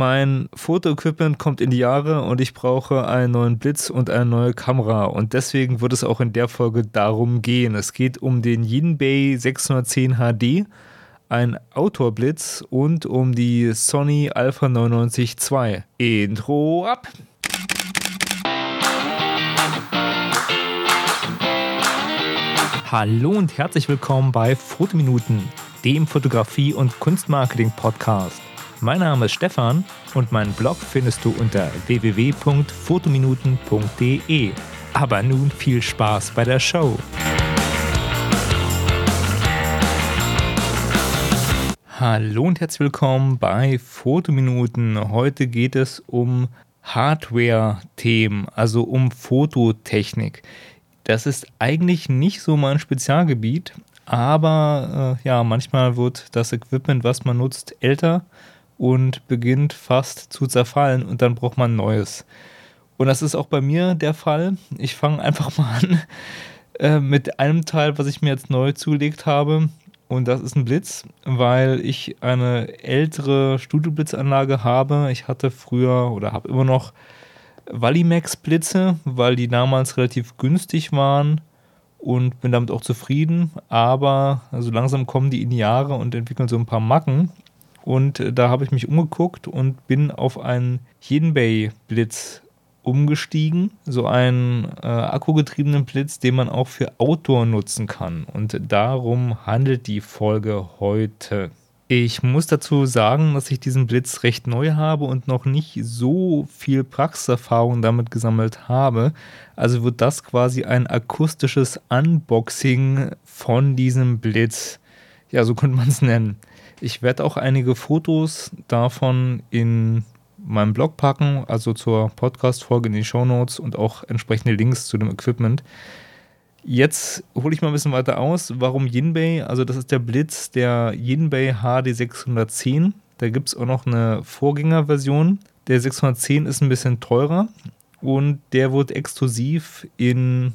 Mein Fotoequipment kommt in die Jahre und ich brauche einen neuen Blitz und eine neue Kamera. Und deswegen wird es auch in der Folge darum gehen. Es geht um den Yinbei 610 HD, ein Outdoor-Blitz und um die Sony Alpha 99 II. Intro ab! Hallo und herzlich willkommen bei Fotominuten, dem Fotografie- und Kunstmarketing-Podcast. Mein Name ist Stefan und meinen Blog findest du unter www.fotominuten.de. Aber nun viel Spaß bei der Show. Hallo und herzlich willkommen bei Fotominuten. Heute geht es um Hardware-Themen, also um Fototechnik. Das ist eigentlich nicht so mein Spezialgebiet, aber äh, ja, manchmal wird das Equipment, was man nutzt, älter und beginnt fast zu zerfallen und dann braucht man neues. Und das ist auch bei mir der Fall. Ich fange einfach mal an äh, mit einem Teil, was ich mir jetzt neu zugelegt habe. Und das ist ein Blitz, weil ich eine ältere Studioblitzanlage habe. Ich hatte früher oder habe immer noch Valimax-Blitze, weil die damals relativ günstig waren und bin damit auch zufrieden. Aber so also langsam kommen die in die Jahre und entwickeln so ein paar Macken. Und äh, da habe ich mich umgeguckt und bin auf einen Yinbei-Blitz umgestiegen. So einen äh, akkugetriebenen Blitz, den man auch für Outdoor nutzen kann. Und darum handelt die Folge heute. Ich muss dazu sagen, dass ich diesen Blitz recht neu habe und noch nicht so viel Praxiserfahrung damit gesammelt habe. Also wird das quasi ein akustisches Unboxing von diesem Blitz. Ja, so könnte man es nennen. Ich werde auch einige Fotos davon in meinem Blog packen, also zur Podcast-Folge in die Show Notes und auch entsprechende Links zu dem Equipment. Jetzt hole ich mal ein bisschen weiter aus. Warum Yinbei? Also, das ist der Blitz der Yinbei HD 610. Da gibt es auch noch eine Vorgängerversion. Der 610 ist ein bisschen teurer und der wird exklusiv in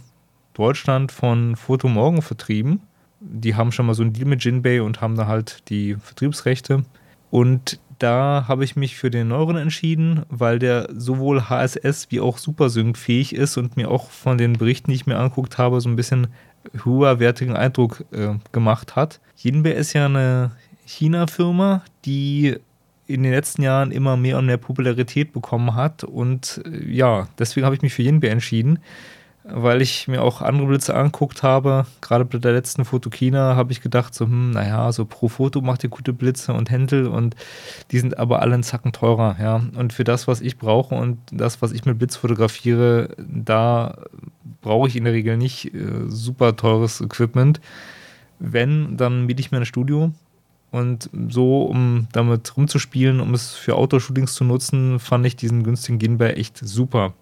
Deutschland von Fotomorgen vertrieben die haben schon mal so einen Deal mit Jinbei und haben da halt die Vertriebsrechte. Und da habe ich mich für den neueren entschieden, weil der sowohl HSS wie auch Supersync fähig ist und mir auch von den Berichten, die ich mir angeguckt habe, so ein bisschen höherwertigen Eindruck äh, gemacht hat. Jinbei ist ja eine China-Firma, die in den letzten Jahren immer mehr und mehr Popularität bekommen hat. Und äh, ja, deswegen habe ich mich für Jinbei entschieden weil ich mir auch andere Blitze angeguckt habe. Gerade bei der letzten Fotokina habe ich gedacht, so, hm, naja, so pro Foto macht ihr gute Blitze und Händel und die sind aber alle einen Zacken teurer, ja. Und für das, was ich brauche und das, was ich mit Blitz fotografiere, da brauche ich in der Regel nicht äh, super teures Equipment. Wenn, dann miete ich mir ein Studio. Und so, um damit rumzuspielen, um es für Outdoor-Shootings zu nutzen, fand ich diesen günstigen Ginbei echt super.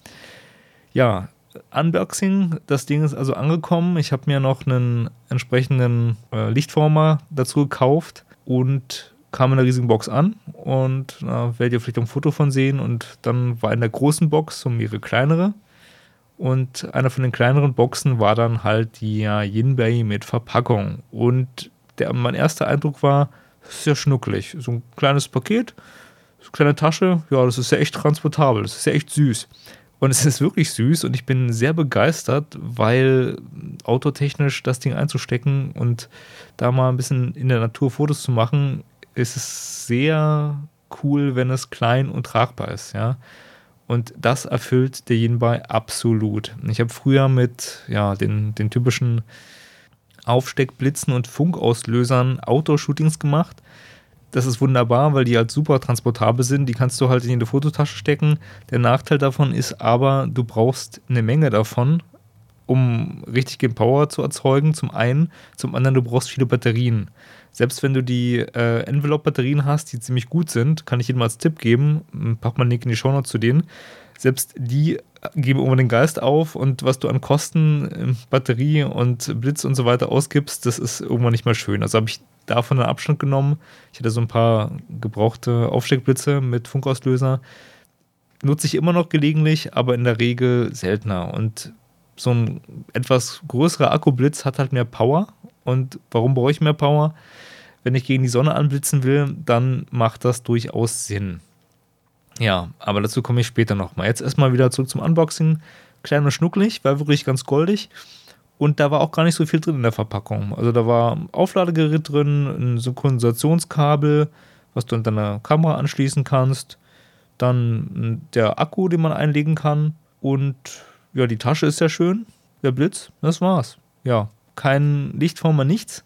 Ja, Unboxing. Das Ding ist also angekommen. Ich habe mir noch einen entsprechenden äh, Lichtformer dazu gekauft und kam in der riesigen Box an und da werdet ihr vielleicht ein Foto von sehen und dann war in der großen Box so mehrere kleinere und einer von den kleineren Boxen war dann halt die ja, Yinbei mit Verpackung und der, mein erster Eindruck war, sehr schnuckelig, so ein kleines Paket, so eine kleine Tasche, ja, das ist ja echt transportabel, das ist ja echt süß. Und es ist wirklich süß und ich bin sehr begeistert, weil autotechnisch das Ding einzustecken und da mal ein bisschen in der Natur Fotos zu machen, ist es sehr cool, wenn es klein und tragbar ist, ja. Und das erfüllt der Yinbei absolut. Ich habe früher mit ja, den, den typischen Aufsteckblitzen und Funkauslösern Outdoor-Shootings gemacht das ist wunderbar, weil die halt super transportabel sind. Die kannst du halt in jede Fototasche stecken. Der Nachteil davon ist aber, du brauchst eine Menge davon, um richtig Power zu erzeugen. Zum einen. Zum anderen, du brauchst viele Batterien. Selbst wenn du die äh, Envelope-Batterien hast, die ziemlich gut sind, kann ich jedem als Tipp geben, pack mal einen Link in die Shownotes zu denen. Selbst die geben irgendwann den Geist auf und was du an Kosten, Batterie und Blitz und so weiter ausgibst, das ist irgendwann nicht mehr schön. Also habe ich davon einen Abstand genommen. Ich hatte so ein paar gebrauchte Aufsteckblitze mit Funkauslöser. Nutze ich immer noch gelegentlich, aber in der Regel seltener. Und so ein etwas größerer Akkublitz hat halt mehr Power. Und warum brauche ich mehr Power? Wenn ich gegen die Sonne anblitzen will, dann macht das durchaus Sinn. Ja, aber dazu komme ich später nochmal. Jetzt erstmal wieder zurück zum Unboxing. Klein und schnucklig, war wirklich ganz goldig. Und da war auch gar nicht so viel drin in der Verpackung. Also da war ein Aufladegerät drin, ein Synchronisationskabel, was du an deiner Kamera anschließen kannst. Dann der Akku, den man einlegen kann. Und ja, die Tasche ist sehr schön. Der Blitz, das war's. Ja, kein Lichtformer, nichts.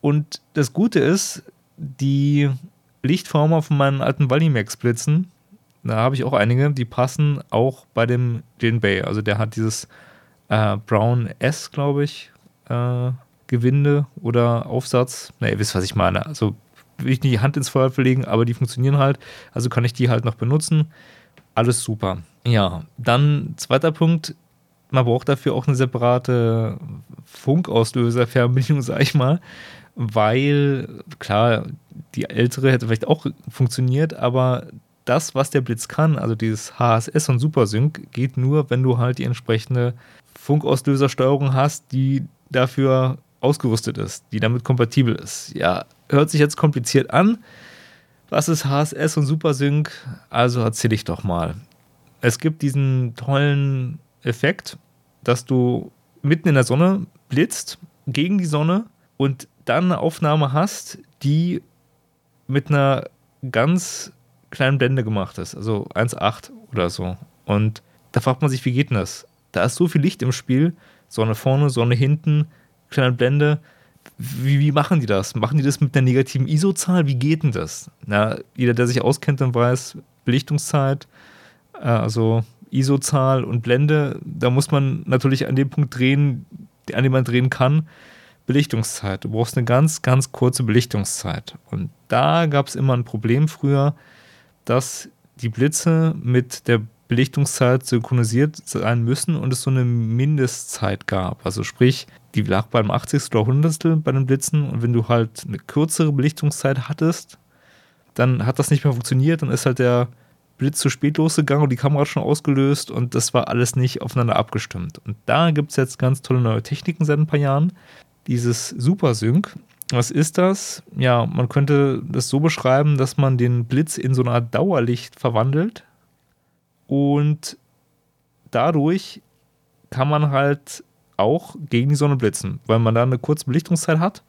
Und das Gute ist, die Lichtformer von meinen alten Valimax Blitzen, da habe ich auch einige, die passen auch bei dem Jin Bay. Also der hat dieses äh, Brown S, glaube ich, äh, Gewinde oder Aufsatz. Na, ihr wisst, was ich meine. Also will ich nicht die Hand ins Feuer verlegen, aber die funktionieren halt. Also kann ich die halt noch benutzen. Alles super. Ja, dann zweiter Punkt. Man braucht dafür auch eine separate Funkauslöser-Fernbedienung, sag ich mal, weil, klar, die ältere hätte vielleicht auch funktioniert, aber das, was der Blitz kann, also dieses HSS und Supersync, geht nur, wenn du halt die entsprechende Funkauslösersteuerung hast, die dafür ausgerüstet ist, die damit kompatibel ist. Ja, hört sich jetzt kompliziert an. Was ist HSS und Supersync? Also erzähle ich doch mal. Es gibt diesen tollen Effekt, dass du mitten in der Sonne blitzt, gegen die Sonne und dann eine Aufnahme hast, die mit einer ganz kleinen Blende gemacht ist, also 1,8 oder so. Und da fragt man sich, wie geht denn das? Da ist so viel Licht im Spiel, Sonne vorne, Sonne hinten, kleine Blende. Wie, wie machen die das? Machen die das mit einer negativen ISO-Zahl? Wie geht denn das? Na, jeder, der sich auskennt, dann weiß, Belichtungszeit, äh, also ISO-Zahl und Blende, da muss man natürlich an dem Punkt drehen, an dem man drehen kann. Belichtungszeit. Du brauchst eine ganz, ganz kurze Belichtungszeit. Und da gab es immer ein Problem früher, dass die Blitze mit der Belichtungszeit synchronisiert sein müssen und es so eine Mindestzeit gab. Also sprich, die lag beim 80. oder 100. bei den Blitzen und wenn du halt eine kürzere Belichtungszeit hattest, dann hat das nicht mehr funktioniert, dann ist halt der Blitz zu spät losgegangen und die Kamera schon ausgelöst und das war alles nicht aufeinander abgestimmt. Und da gibt es jetzt ganz tolle neue Techniken seit ein paar Jahren. Dieses Super Sync, was ist das? Ja, man könnte das so beschreiben, dass man den Blitz in so eine Art Dauerlicht verwandelt und dadurch kann man halt auch gegen die Sonne blitzen, weil man da eine kurze Belichtungszeit hat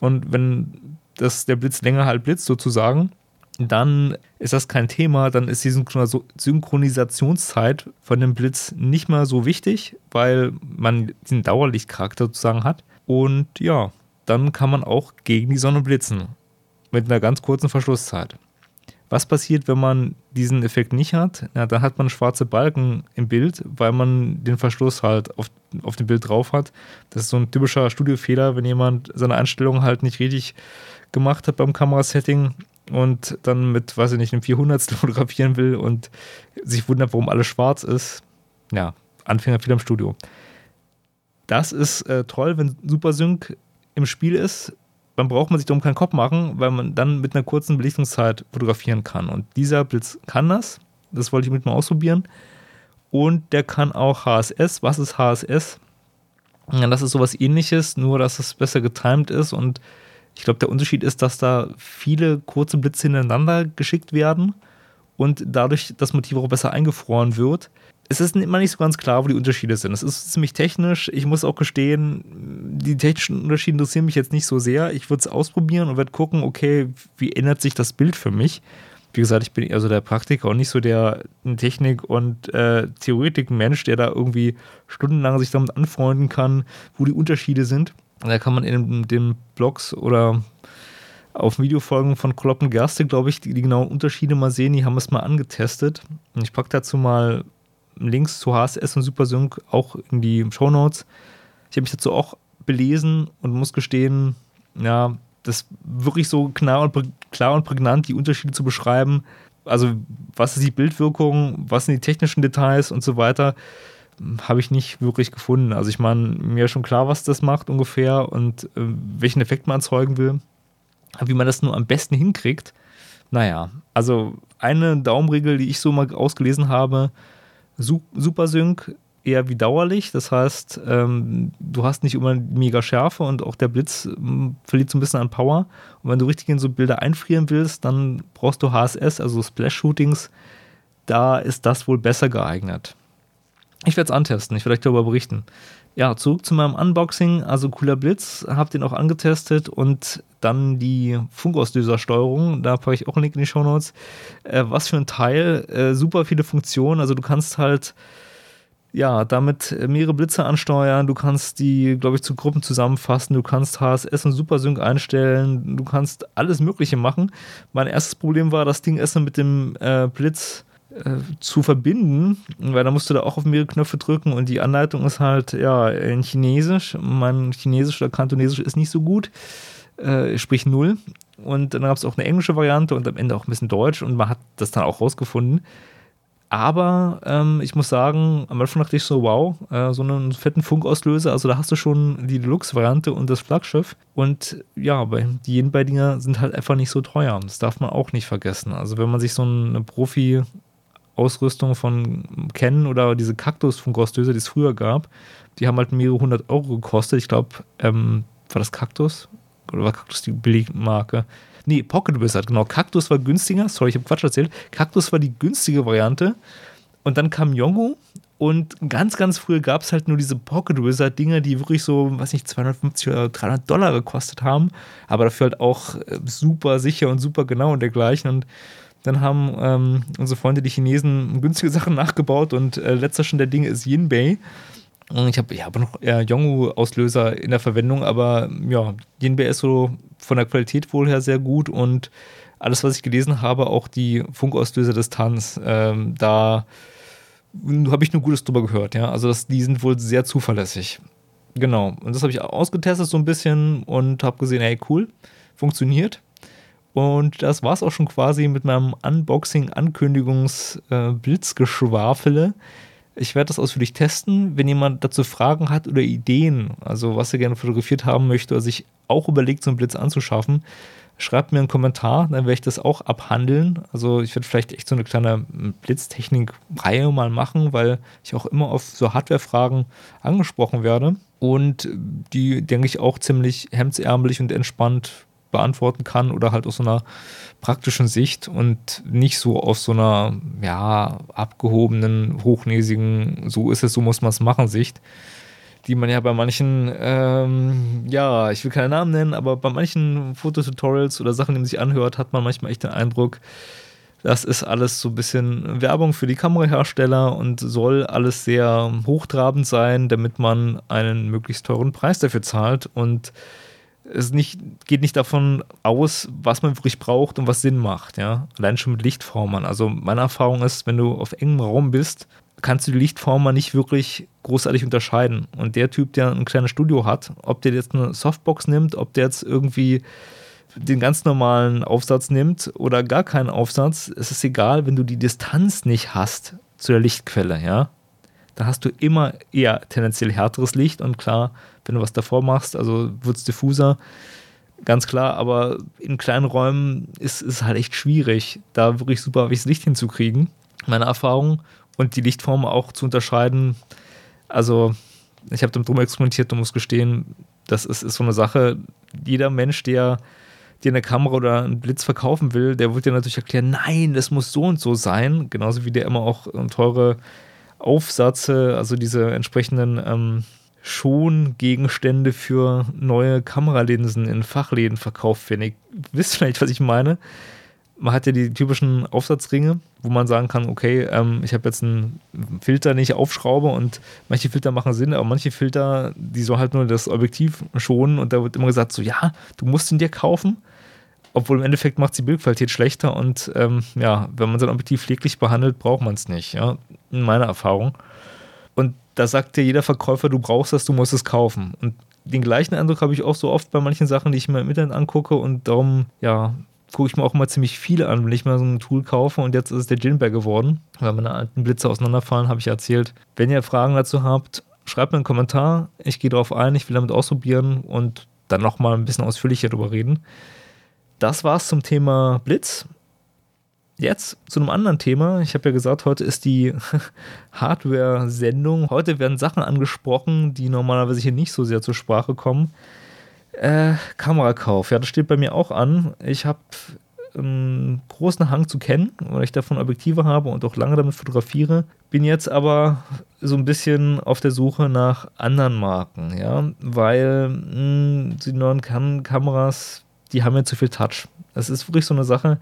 und wenn das, der Blitz länger halt blitzt sozusagen, dann ist das kein Thema, dann ist die Synchronisationszeit von dem Blitz nicht mehr so wichtig, weil man den Dauerlichtcharakter sozusagen hat. Und ja, dann kann man auch gegen die Sonne blitzen. Mit einer ganz kurzen Verschlusszeit. Was passiert, wenn man diesen Effekt nicht hat? Ja, dann hat man schwarze Balken im Bild, weil man den Verschluss halt auf, auf dem Bild drauf hat. Das ist so ein typischer Studiofehler, wenn jemand seine Einstellungen halt nicht richtig gemacht hat beim Kamerasetting und dann mit, weiß ich nicht, einem 400 fotografieren will und sich wundert, warum alles schwarz ist. Ja, Anfänger viel am Studio. Das ist äh, toll, wenn Supersync im Spiel ist, dann braucht man sich darum keinen Kopf machen, weil man dann mit einer kurzen Belichtungszeit fotografieren kann. Und dieser Blitz kann das. Das wollte ich mit mal ausprobieren. Und der kann auch HSS. Was ist HSS? Ja, das ist sowas ähnliches, nur dass es besser getimed ist. Und ich glaube, der Unterschied ist, dass da viele kurze Blitze hintereinander geschickt werden und dadurch das Motiv auch besser eingefroren wird es ist immer nicht so ganz klar, wo die Unterschiede sind. Es ist ziemlich technisch. Ich muss auch gestehen, die technischen Unterschiede interessieren mich jetzt nicht so sehr. Ich würde es ausprobieren und werde gucken, okay, wie ändert sich das Bild für mich? Wie gesagt, ich bin also der Praktiker und nicht so der Technik- und äh, Theoretik-Mensch, der da irgendwie stundenlang sich damit anfreunden kann, wo die Unterschiede sind. Da kann man in den Blogs oder auf Videofolgen von Kloppen Gerste, glaube ich, die, die genauen Unterschiede mal sehen. Die haben es mal angetestet. Und ich packe dazu mal Links zu HSS und Supersync auch in die Show Notes. Ich habe mich dazu auch belesen und muss gestehen, ja, das wirklich so klar und, klar und prägnant die Unterschiede zu beschreiben. Also, was ist die Bildwirkung, was sind die technischen Details und so weiter, habe ich nicht wirklich gefunden. Also, ich meine, mir ist schon klar, was das macht ungefähr und äh, welchen Effekt man erzeugen will. Wie man das nur am besten hinkriegt, naja, also eine Daumenregel, die ich so mal ausgelesen habe, Supersync eher wie Dauerlicht. Das heißt, ähm, du hast nicht immer mega Schärfe und auch der Blitz ähm, verliert so ein bisschen an Power. Und wenn du richtig in so Bilder einfrieren willst, dann brauchst du HSS, also Splash-Shootings. Da ist das wohl besser geeignet. Ich werde es antesten, ich werde euch darüber berichten. Ja, zurück zu meinem Unboxing. Also cooler Blitz, hab den auch angetestet und dann die Funkauslösersteuerung. Da packe ich auch einen Link in die Show Notes. Äh, was für ein Teil, äh, super viele Funktionen. Also du kannst halt ja, damit mehrere Blitze ansteuern, du kannst die, glaube ich, zu Gruppen zusammenfassen, du kannst HSS und Supersync einstellen, du kannst alles Mögliche machen. Mein erstes Problem war, das Ding erstmal mit dem äh, Blitz zu verbinden, weil da musst du da auch auf mehrere Knöpfe drücken und die Anleitung ist halt ja in Chinesisch. Mein Chinesisch oder Kantonesisch ist nicht so gut, äh, sprich null. Und dann gab es auch eine englische Variante und am Ende auch ein bisschen Deutsch und man hat das dann auch rausgefunden. Aber ähm, ich muss sagen, am Anfang dachte ich so, wow, äh, so einen fetten Funkauslöser, also da hast du schon die Deluxe-Variante und das Flaggschiff. Und ja, die Yen-Dinger sind halt einfach nicht so teuer. Das darf man auch nicht vergessen. Also wenn man sich so eine Profi- Ausrüstung von Canon oder diese Kaktus-Funkauslöser, die es früher gab, die haben halt mehrere hundert Euro gekostet. Ich glaube, ähm, war das Kaktus? Oder war Kaktus die Billigmarke? Nee, Pocket Wizard, genau. Kaktus war günstiger. Sorry, ich habe Quatsch erzählt. Kaktus war die günstige Variante. Und dann kam Yongu und ganz, ganz früh gab es halt nur diese Pocket Wizard-Dinger, die wirklich so, weiß nicht, 250 oder 300 Dollar gekostet haben, aber dafür halt auch äh, super sicher und super genau und dergleichen. Und dann haben ähm, unsere Freunde, die Chinesen, günstige Sachen nachgebaut und äh, letzter schon der Dinge ist Yinbei. Und ich habe ich hab noch äh, Yongu-Auslöser in der Verwendung, aber ja, Yinbei ist so von der Qualität wohl her sehr gut und alles, was ich gelesen habe, auch die Funkauslöser des Tanz, ähm, da habe ich nur Gutes drüber gehört, ja. Also das, die sind wohl sehr zuverlässig. Genau. Und das habe ich ausgetestet so ein bisschen und habe gesehen, hey, cool, funktioniert. Und das war es auch schon quasi mit meinem Unboxing-Ankündigungs-Blitzgeschwafele. Äh, ich werde das ausführlich testen. Wenn jemand dazu Fragen hat oder Ideen, also was er gerne fotografiert haben möchte oder sich auch überlegt, so einen Blitz anzuschaffen, schreibt mir einen Kommentar, dann werde ich das auch abhandeln. Also ich werde vielleicht echt so eine kleine Blitztechnik-Reihe mal machen, weil ich auch immer auf so Hardware-Fragen angesprochen werde und die, denke ich, auch ziemlich hemdsärmelig und entspannt beantworten kann oder halt aus so einer praktischen Sicht und nicht so aus so einer, ja, abgehobenen, hochnäsigen, so ist es, so muss man es machen Sicht, die man ja bei manchen, ähm, ja, ich will keinen Namen nennen, aber bei manchen Fototutorials oder Sachen, die man sich anhört, hat man manchmal echt den Eindruck, das ist alles so ein bisschen Werbung für die Kamerahersteller und soll alles sehr hochtrabend sein, damit man einen möglichst teuren Preis dafür zahlt und es nicht, geht nicht davon aus, was man wirklich braucht und was Sinn macht, ja. Allein schon mit Lichtformern. Also meine Erfahrung ist, wenn du auf engem Raum bist, kannst du die Lichtformer nicht wirklich großartig unterscheiden. Und der Typ, der ein kleines Studio hat, ob der jetzt eine Softbox nimmt, ob der jetzt irgendwie den ganz normalen Aufsatz nimmt oder gar keinen Aufsatz, es ist egal, wenn du die Distanz nicht hast zu der Lichtquelle, ja. Da hast du immer eher tendenziell härteres Licht und klar, wenn du was davor machst, also wird es diffuser, ganz klar, aber in kleinen Räumen ist es halt echt schwierig, da wirklich super das Licht hinzukriegen. Meine Erfahrung und die Lichtform auch zu unterscheiden. Also, ich habe drum experimentiert und muss gestehen, das ist, ist so eine Sache. Jeder Mensch, der dir eine Kamera oder einen Blitz verkaufen will, der wird dir natürlich erklären, nein, das muss so und so sein. Genauso wie der immer auch teure Aufsätze, also diese entsprechenden ähm, Schongegenstände für neue Kameralinsen in Fachläden verkauft werden. Ihr wisst vielleicht, was ich meine. Man hat ja die typischen Aufsatzringe, wo man sagen kann, okay, ähm, ich habe jetzt einen Filter, den ich aufschraube und manche Filter machen Sinn, aber manche Filter, die so halt nur das Objektiv schonen und da wird immer gesagt, so ja, du musst ihn dir kaufen, obwohl im Endeffekt macht die Bildqualität schlechter und ähm, ja, wenn man sein Objektiv pfleglich behandelt, braucht man es nicht, ja, in meiner Erfahrung. Da sagt dir jeder Verkäufer, du brauchst das, du musst es kaufen. Und den gleichen Eindruck habe ich auch so oft bei manchen Sachen, die ich mir im Internet angucke und darum, ja, gucke ich mir auch mal ziemlich viele an, wenn ich mal so ein Tool kaufe und jetzt ist es der Jinbei geworden, weil meine alten Blitze auseinanderfallen, habe ich erzählt. Wenn ihr Fragen dazu habt, schreibt mir einen Kommentar, ich gehe darauf ein, ich will damit ausprobieren und dann nochmal ein bisschen ausführlicher darüber reden. Das war's zum Thema Blitz Jetzt zu einem anderen Thema. Ich habe ja gesagt, heute ist die Hardware-Sendung. Heute werden Sachen angesprochen, die normalerweise hier nicht so sehr zur Sprache kommen. Äh, Kamerakauf, ja, das steht bei mir auch an. Ich habe einen großen Hang zu kennen, weil ich davon Objektive habe und auch lange damit fotografiere. Bin jetzt aber so ein bisschen auf der Suche nach anderen Marken, ja, weil mh, hm, die neuen Kam Kameras, die haben ja zu viel Touch. Das ist wirklich so eine Sache,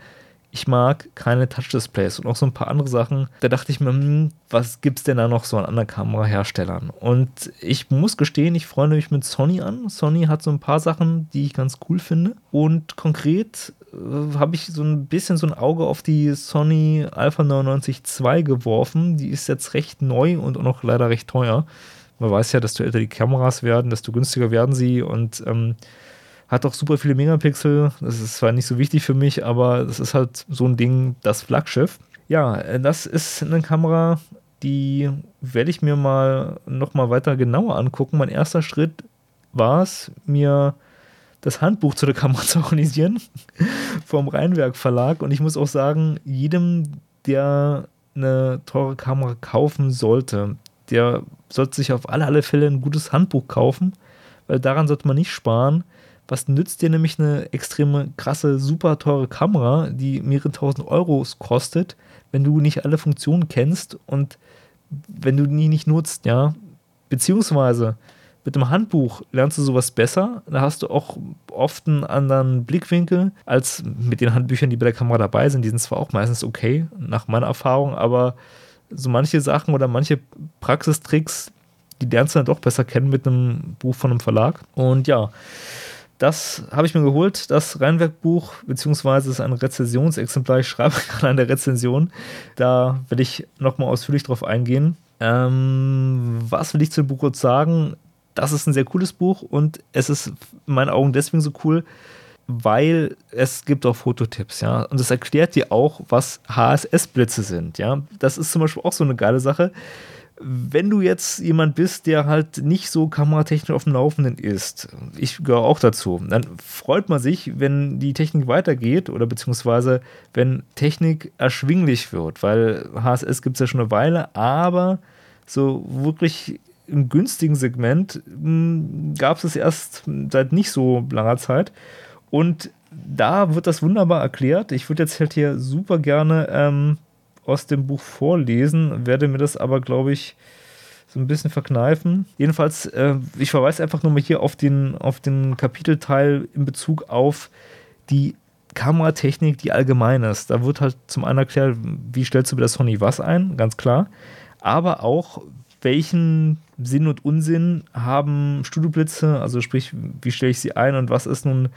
ich mag keine Touch-Displays und auch so ein paar andere Sachen. Da dachte ich mir, hm, was es denn da noch so an anderen Kameraherstellern? Und ich muss gestehen, ich freue mich mit Sony an. Sony hat so ein paar Sachen, die ich ganz cool finde. Und konkret äh, habe ich so ein bisschen so ein Auge auf die Sony Alpha 99 II geworfen. Die ist jetzt recht neu und auch noch leider recht teuer. Man weiß ja, desto älter die Kameras werden, desto günstiger werden sie und ähm, hat auch super viele Megapixel. Das ist zwar nicht so wichtig für mich, aber das ist halt so ein Ding, das Flaggschiff. Ja, äh, das ist eine Kamera, die werde ich mir mal nochmal weiter genauer angucken. Mein erster Schritt war es, mir das Handbuch zu der Kamera zu organisieren vom Rheinwerk Verlag. Und ich muss auch sagen, jedem, der eine teure Kamera kaufen sollte, der sollte sich auf alle, alle Fälle ein gutes Handbuch kaufen, weil daran sollte man nicht sparen. Was nützt dir nämlich eine extreme, krasse, super teure Kamera, die mehrere tausend Euros kostet, wenn du nicht alle Funktionen kennst und wenn du die nicht nutzt, ja? Beziehungsweise mit dem Handbuch lernst du sowas besser. Da hast du auch oft einen anderen Blickwinkel als mit den Handbüchern, die bei der Kamera dabei sind. Die sind zwar auch meistens okay, nach meiner Erfahrung, aber so manche Sachen oder manche Praxistricks, die lernst du dann doch besser kennen mit einem Buch von einem Verlag. Und ja, das habe ich mir geholt, das Rheinwerk-Buch, beziehungsweise ist ein Rezensionsexemplar. Ich schreibe gerade an der Rezension. Da werde ich nochmal ausführlich drauf eingehen. Ähm, was will ich zu dem Buch kurz sagen? Das ist ein sehr cooles Buch und es ist in meinen Augen deswegen so cool, weil es gibt auch Fototipps, ja. Und es erklärt dir auch, was HSS-Blitze sind, ja. Das ist zum Beispiel auch so eine geile Sache wenn du jetzt jemand bist, der halt nicht so kameratechnisch auf dem Laufenden ist, ich gehöre auch dazu, dann freut man sich, wenn die Technik weitergeht oder beziehungsweise wenn Technik erschwinglich wird, weil HSS gibt es ja schon eine Weile, aber so wirklich im günstigen Segment hm, gab es erst seit nicht so langer Zeit und da wird das wunderbar erklärt. Ich würde jetzt halt hier super gerne ähm, aus dem Buch vorlesen, werde mir das aber, glaube ich, so ein bisschen verkneifen. Jedenfalls, äh, ich verweise einfach nur mal hier auf den, auf den Kapitelteil in Bezug auf die Kameratechnik, die allgemein ist. Da wird halt zum einen erklärt, wie stellst du bei der Sony was ein, ganz klar, aber auch, welchen Sinn und Unsinn haben Studioblitze, also sprich, wie stelle ich sie ein und was ist nun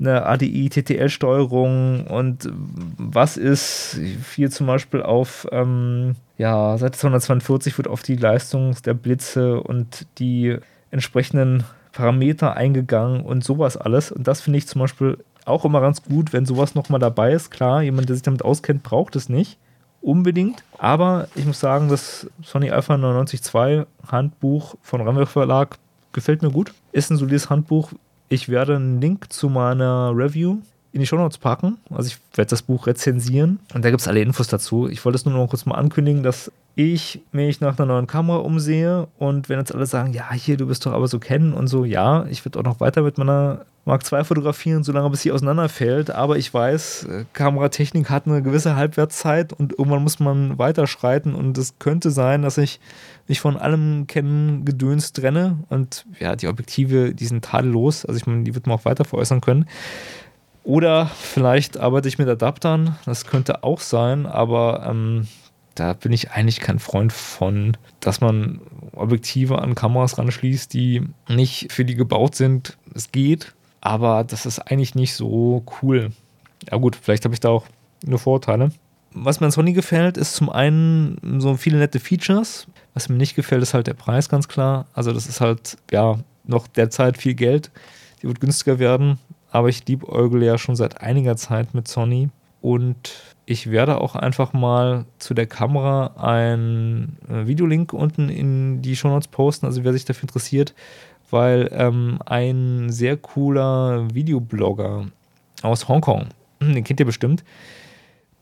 eine ADI-TTL-Steuerung und was ist hier zum Beispiel auf ähm, ja, Seite 242 wird auf die Leistung der Blitze und die entsprechenden Parameter eingegangen und sowas alles. Und das finde ich zum Beispiel auch immer ganz gut, wenn sowas nochmal dabei ist. Klar, jemand, der sich damit auskennt, braucht es nicht unbedingt. Aber ich muss sagen, das Sony Alpha 99 II Handbuch von Ramwell Verlag gefällt mir gut. Ist ein solides Handbuch, ich werde einen Link zu meiner Review in die Show Notes packen. Also ich werde das Buch rezensieren und da gibt es alle Infos dazu. Ich wollte es nur noch kurz mal ankündigen, dass ich mich nach einer neuen Kamera umsehe und wenn jetzt alle sagen, ja, hier, du bist doch aber so kennen und so, ja, ich werde auch noch weiter mit meiner Mark II fotografieren, solange bis sie auseinanderfällt, aber ich weiß, äh, Kameratechnik hat eine gewisse Halbwertszeit und irgendwann muss man weiterschreiten und es könnte sein, dass ich mich von allem Kennen Gedöns trenne und ja, die Objektive, die sind tadellos, also ich meine, die wird man auch weiter veräußern können. Oder vielleicht arbeite ich mit Adaptern, das könnte auch sein, aber ähm, da bin ich eigentlich kein Freund von, dass man Objektive an Kameras ranschließt, die nicht für die gebaut sind. Es geht, aber das ist eigentlich nicht so cool. Ja gut, vielleicht habe ich da auch nur Vorteile. Was mir an Sony gefällt, ist zum einen so viele nette Features. Was mir nicht gefällt, ist halt der Preis, ganz klar. Also das ist halt, ja, noch derzeit viel Geld. Die wird günstiger werden. Aber ich liebe Eugel ja schon seit einiger Zeit mit Sony. Und ich werde auch einfach mal zu der Kamera einen äh, Videolink unten in die Show Notes posten. Also wer sich dafür interessiert, weil ähm, ein sehr cooler Videoblogger aus Hongkong, den kennt ihr bestimmt,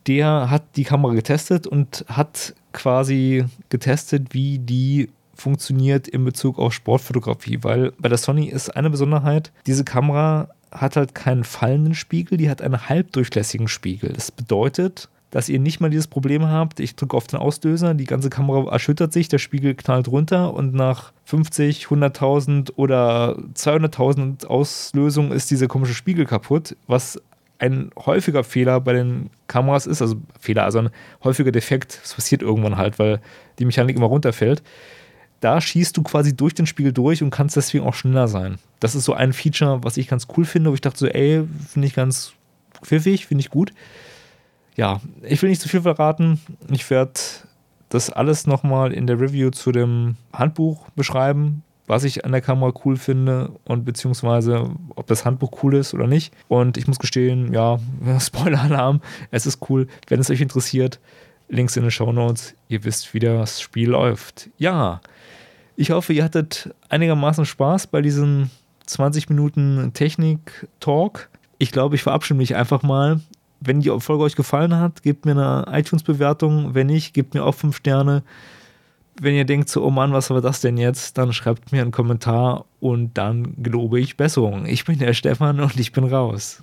der hat die Kamera getestet und hat quasi getestet, wie die funktioniert in Bezug auf Sportfotografie, weil bei der Sony ist eine Besonderheit, diese Kamera hat halt keinen fallenden Spiegel, die hat einen halbdurchlässigen Spiegel. Das bedeutet, dass ihr nicht mal dieses Problem habt, ich drücke auf den Auslöser, die ganze Kamera erschüttert sich, der Spiegel knallt runter und nach 50, 100.000 oder 200.000 Auslösungen ist dieser komische Spiegel kaputt, was ein häufiger Fehler bei den Kameras ist, also Fehler, also ein häufiger Defekt, das passiert irgendwann halt, weil die Mechanik immer runterfällt. Da schießt du quasi durch den Spiegel durch und kannst deswegen auch schneller sein. Das ist so ein Feature, was ich ganz cool finde, wo ich dachte so, ey, finde ich ganz pfiffig, finde ich gut. Ja, ich will nicht zu viel verraten. Ich werde das alles nochmal in der Review zu dem Handbuch beschreiben was ich an der Kamera cool finde und beziehungsweise ob das Handbuch cool ist oder nicht. Und ich muss gestehen, ja, Spoiler-Alarm, es ist cool. Wenn es euch interessiert, Links in den Show Notes. Ihr wisst, wie das Spiel läuft. Ja, ich hoffe, ihr hattet einigermaßen Spaß bei diesem 20 Minuten Technik-Talk. Ich glaube, ich verabschiede mich einfach mal. Wenn die Folge euch gefallen hat, gebt mir eine iTunes-Bewertung. Wenn nicht, gebt mir auch 5 Sterne wenn ihr denkt so, oh Mann, was war das denn jetzt, dann schreibt mir einen Kommentar und dann gelobe ich Besserung. Ich bin der Stefan und ich bin raus.